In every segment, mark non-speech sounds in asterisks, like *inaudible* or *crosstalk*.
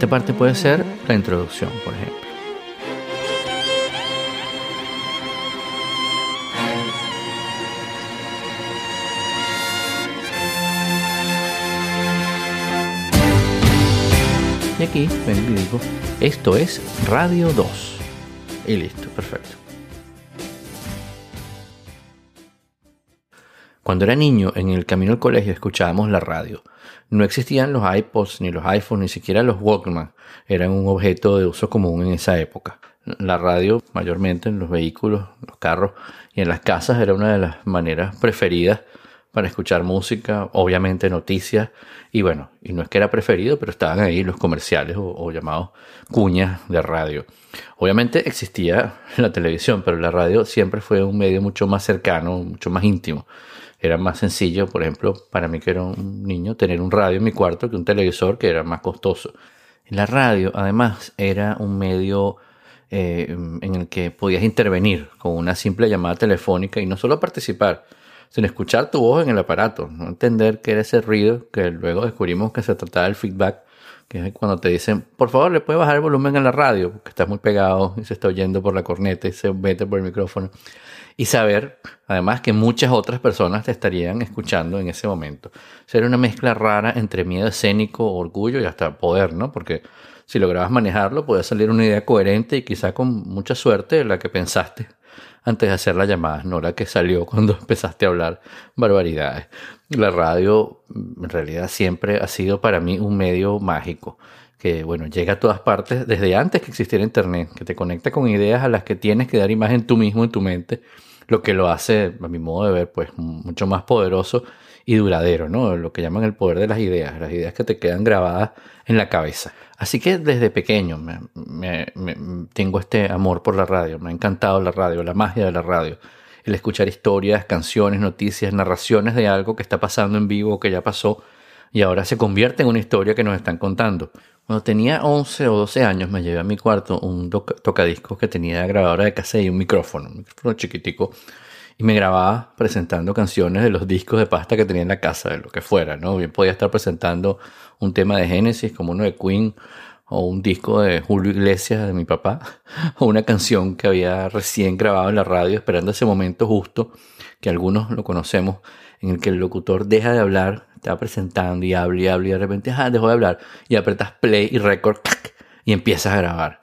esta parte puede ser la introducción, por ejemplo. Y aquí vengo y digo, esto es Radio 2. Y listo, perfecto. Cuando era niño, en el camino al colegio escuchábamos la radio. No existían los iPods, ni los iPhones, ni siquiera los Walkman. Eran un objeto de uso común en esa época. La radio, mayormente en los vehículos, los carros y en las casas, era una de las maneras preferidas para escuchar música, obviamente noticias, y bueno, y no es que era preferido, pero estaban ahí los comerciales o, o llamados cuñas de radio. Obviamente existía la televisión, pero la radio siempre fue un medio mucho más cercano, mucho más íntimo era más sencillo, por ejemplo, para mí que era un niño, tener un radio en mi cuarto que un televisor que era más costoso. La radio, además, era un medio eh, en el que podías intervenir con una simple llamada telefónica y no solo participar, sino escuchar tu voz en el aparato, no entender qué era ese ruido, que luego descubrimos que se trataba del feedback, que es cuando te dicen, por favor, le puedes bajar el volumen en la radio, porque estás muy pegado y se está oyendo por la corneta y se mete por el micrófono y saber además que muchas otras personas te estarían escuchando en ese momento. Sería una mezcla rara entre miedo escénico, orgullo y hasta poder, ¿no? Porque si lograbas manejarlo, podía salir una idea coherente y quizá con mucha suerte la que pensaste antes de hacer la llamada, no la que salió cuando *laughs* empezaste a hablar barbaridades. La radio en realidad siempre ha sido para mí un medio mágico que bueno, llega a todas partes desde antes que existiera internet, que te conecta con ideas a las que tienes que dar imagen tú mismo en tu mente lo que lo hace, a mi modo de ver, pues mucho más poderoso y duradero, ¿no? Lo que llaman el poder de las ideas, las ideas que te quedan grabadas en la cabeza. Así que desde pequeño me, tengo este amor por la radio, me ha encantado la radio, la magia de la radio, el escuchar historias, canciones, noticias, narraciones de algo que está pasando en vivo o que ya pasó y ahora se convierte en una historia que nos están contando. Cuando tenía 11 o 12 años me llevé a mi cuarto un tocadiscos que tenía grabadora de cassette y un micrófono, un micrófono chiquitico, y me grababa presentando canciones de los discos de pasta que tenía en la casa, de lo que fuera, ¿no? Bien podía estar presentando un tema de Genesis como uno de Queen o un disco de Julio Iglesias de mi papá *laughs* o una canción que había recién grabado en la radio esperando ese momento justo que algunos lo conocemos en el que el locutor deja de hablar va presentando y habla y habla y de repente, ah, dejó de hablar. Y apretas play y record y empiezas a grabar.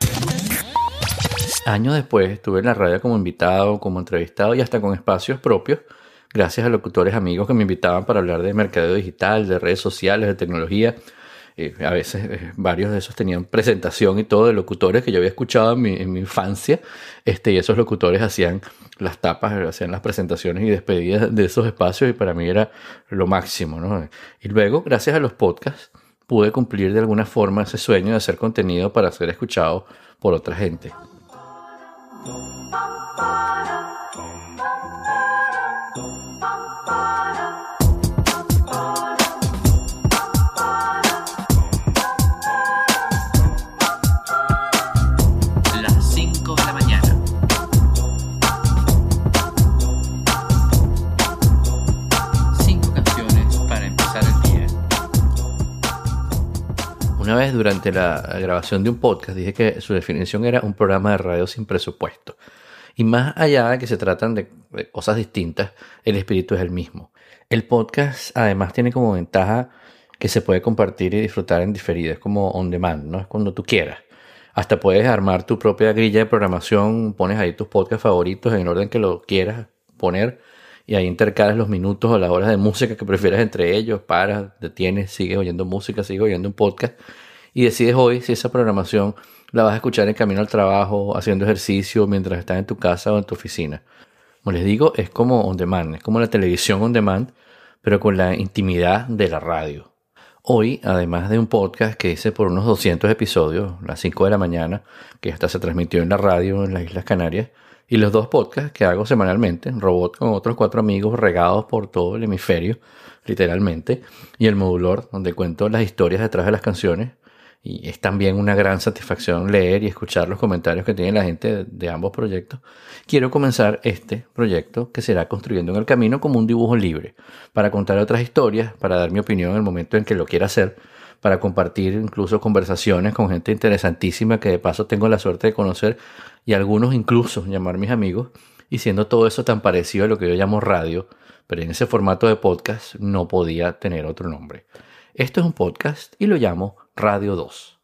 Años después estuve en la radio como invitado, como entrevistado y hasta con espacios propios, gracias a locutores amigos que me invitaban para hablar de mercadeo digital, de redes sociales, de tecnología. A veces eh, varios de esos tenían presentación y todo de locutores que yo había escuchado en mi, en mi infancia, este, y esos locutores hacían las tapas, hacían las presentaciones y despedidas de esos espacios y para mí era lo máximo. ¿no? Y luego, gracias a los podcasts, pude cumplir de alguna forma ese sueño de hacer contenido para ser escuchado por otra gente. Una vez durante la grabación de un podcast dije que su definición era un programa de radio sin presupuesto. Y más allá de que se tratan de, cosas distintas, el espíritu es el mismo. El podcast además tiene como ventaja que se puede compartir y disfrutar en diferido. Es como on demand, ¿no? Es cuando tú quieras. Hasta puedes armar tu propia grilla de programación, pones ahí tus podcasts favoritos en el orden que lo quieras poner y ahí intercalas los minutos o las horas de música que prefieras entre ellos, paras, detienes, sigues oyendo música, sigues oyendo un podcast y decides hoy si esa programación la vas a escuchar en camino al trabajo, haciendo ejercicio, mientras estás en tu casa o en tu oficina. Como les digo, es como on demand, es como la televisión on demand, pero con la intimidad de la radio. Hoy, además de un podcast que hice por unos 200 episodios, las 5 de la mañana, que hasta se transmitió en la radio en las Islas Canarias, y los dos podcasts que hago semanalmente, Robot con otros cuatro amigos regados por todo el hemisferio, literalmente, y el modulor, donde cuento las historias detrás de las canciones, y es también una gran satisfacción leer y escuchar los comentarios que tiene la gente de ambos proyectos, quiero comenzar este proyecto que será Construyendo en el Camino como un dibujo libre, para contar otras historias, para dar mi opinión en el momento en que lo quiera hacer, para compartir incluso conversaciones con gente interesantísima que de paso tengo la suerte de conocer y algunos incluso llamar mis amigos, y siendo todo eso tan parecido a lo que yo llamo radio, pero en ese formato de podcast no podía tener otro nombre. Esto es un podcast y lo llamo Radio 2.